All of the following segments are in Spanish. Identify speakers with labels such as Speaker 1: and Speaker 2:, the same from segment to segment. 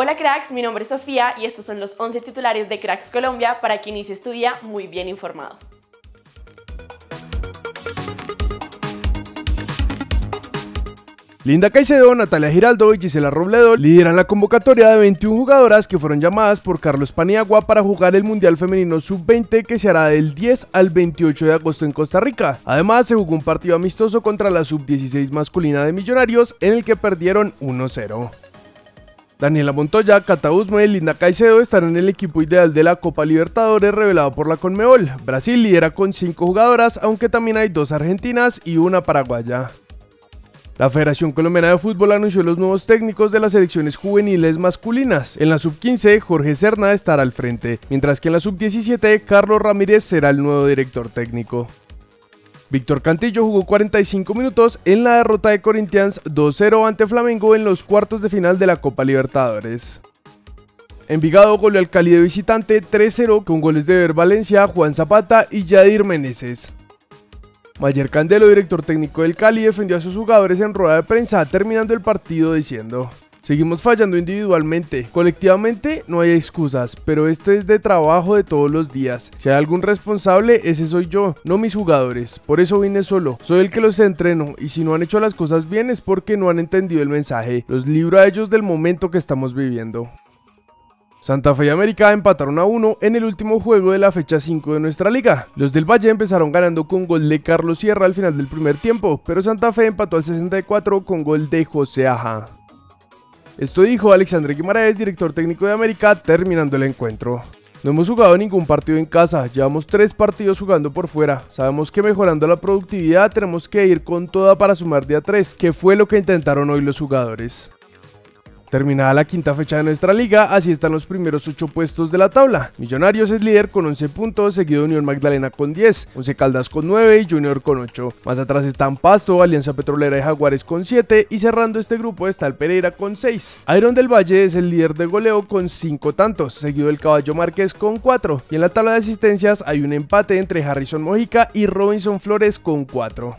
Speaker 1: Hola cracks, mi nombre es Sofía y estos son los 11 titulares de Cracks Colombia para que inicie tu día muy bien informado.
Speaker 2: Linda Caicedo, Natalia Giraldo y Gisela Robledo lideran la convocatoria de 21 jugadoras que fueron llamadas por Carlos Paniagua para jugar el Mundial Femenino Sub-20 que se hará del 10 al 28 de agosto en Costa Rica. Además, se jugó un partido amistoso contra la Sub-16 masculina de Millonarios en el que perdieron 1-0. Daniela Montoya, Cata y Linda Caicedo están en el equipo ideal de la Copa Libertadores revelado por la Conmebol. Brasil lidera con 5 jugadoras, aunque también hay dos argentinas y una paraguaya. La Federación Colombiana de Fútbol anunció los nuevos técnicos de las selecciones juveniles masculinas. En la sub-15, Jorge Serna estará al frente, mientras que en la sub-17, Carlos Ramírez será el nuevo director técnico. Víctor Cantillo jugó 45 minutos en la derrota de Corinthians 2-0 ante Flamengo en los cuartos de final de la Copa Libertadores. Envigado goleó al Cali de visitante 3-0 con goles de Ver Valencia, Juan Zapata y Yadir Meneses. Mayer Candelo, director técnico del Cali, defendió a sus jugadores en rueda de prensa, terminando el partido diciendo: Seguimos fallando individualmente, colectivamente no hay excusas, pero este es de trabajo de todos los días. Si hay algún responsable, ese soy yo, no mis jugadores. Por eso vine solo, soy el que los entreno y si no han hecho las cosas bien es porque no han entendido el mensaje. Los libro a ellos del momento que estamos viviendo. Santa Fe y América empataron a 1 en el último juego de la fecha 5 de nuestra liga. Los del Valle empezaron ganando con gol de Carlos Sierra al final del primer tiempo, pero Santa Fe empató al 64 con gol de José Aja. Esto dijo Alexandre Guimaraes, director técnico de América, terminando el encuentro. No hemos jugado ningún partido en casa, llevamos tres partidos jugando por fuera. Sabemos que mejorando la productividad tenemos que ir con toda para sumar día 3, que fue lo que intentaron hoy los jugadores. Terminada la quinta fecha de nuestra liga, así están los primeros 8 puestos de la tabla. Millonarios es líder con 11 puntos, seguido de Unión Magdalena con 10, 11 Caldas con 9 y Junior con 8. Más atrás están Pasto, Alianza Petrolera y Jaguares con 7 y cerrando este grupo está el Pereira con 6. Iron del Valle es el líder de goleo con 5 tantos, seguido del Caballo Márquez con 4. Y en la tabla de asistencias hay un empate entre Harrison Mojica y Robinson Flores con 4.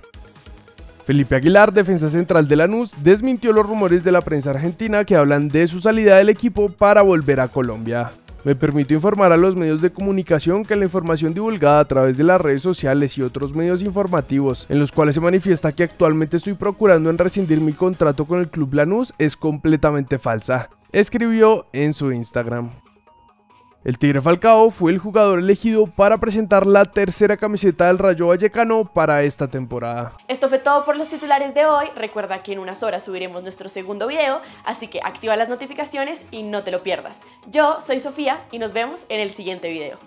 Speaker 2: Felipe Aguilar, defensa central de Lanús, desmintió los rumores de la prensa argentina que hablan de su salida del equipo para volver a Colombia. Me permito informar a los medios de comunicación que la información divulgada a través de las redes sociales y otros medios informativos, en los cuales se manifiesta que actualmente estoy procurando en rescindir mi contrato con el Club Lanús, es completamente falsa, escribió en su Instagram. El Tigre Falcao fue el jugador elegido para presentar la tercera camiseta del Rayo Vallecano para esta temporada.
Speaker 1: Esto fue todo por los titulares de hoy. Recuerda que en unas horas subiremos nuestro segundo video, así que activa las notificaciones y no te lo pierdas. Yo soy Sofía y nos vemos en el siguiente video.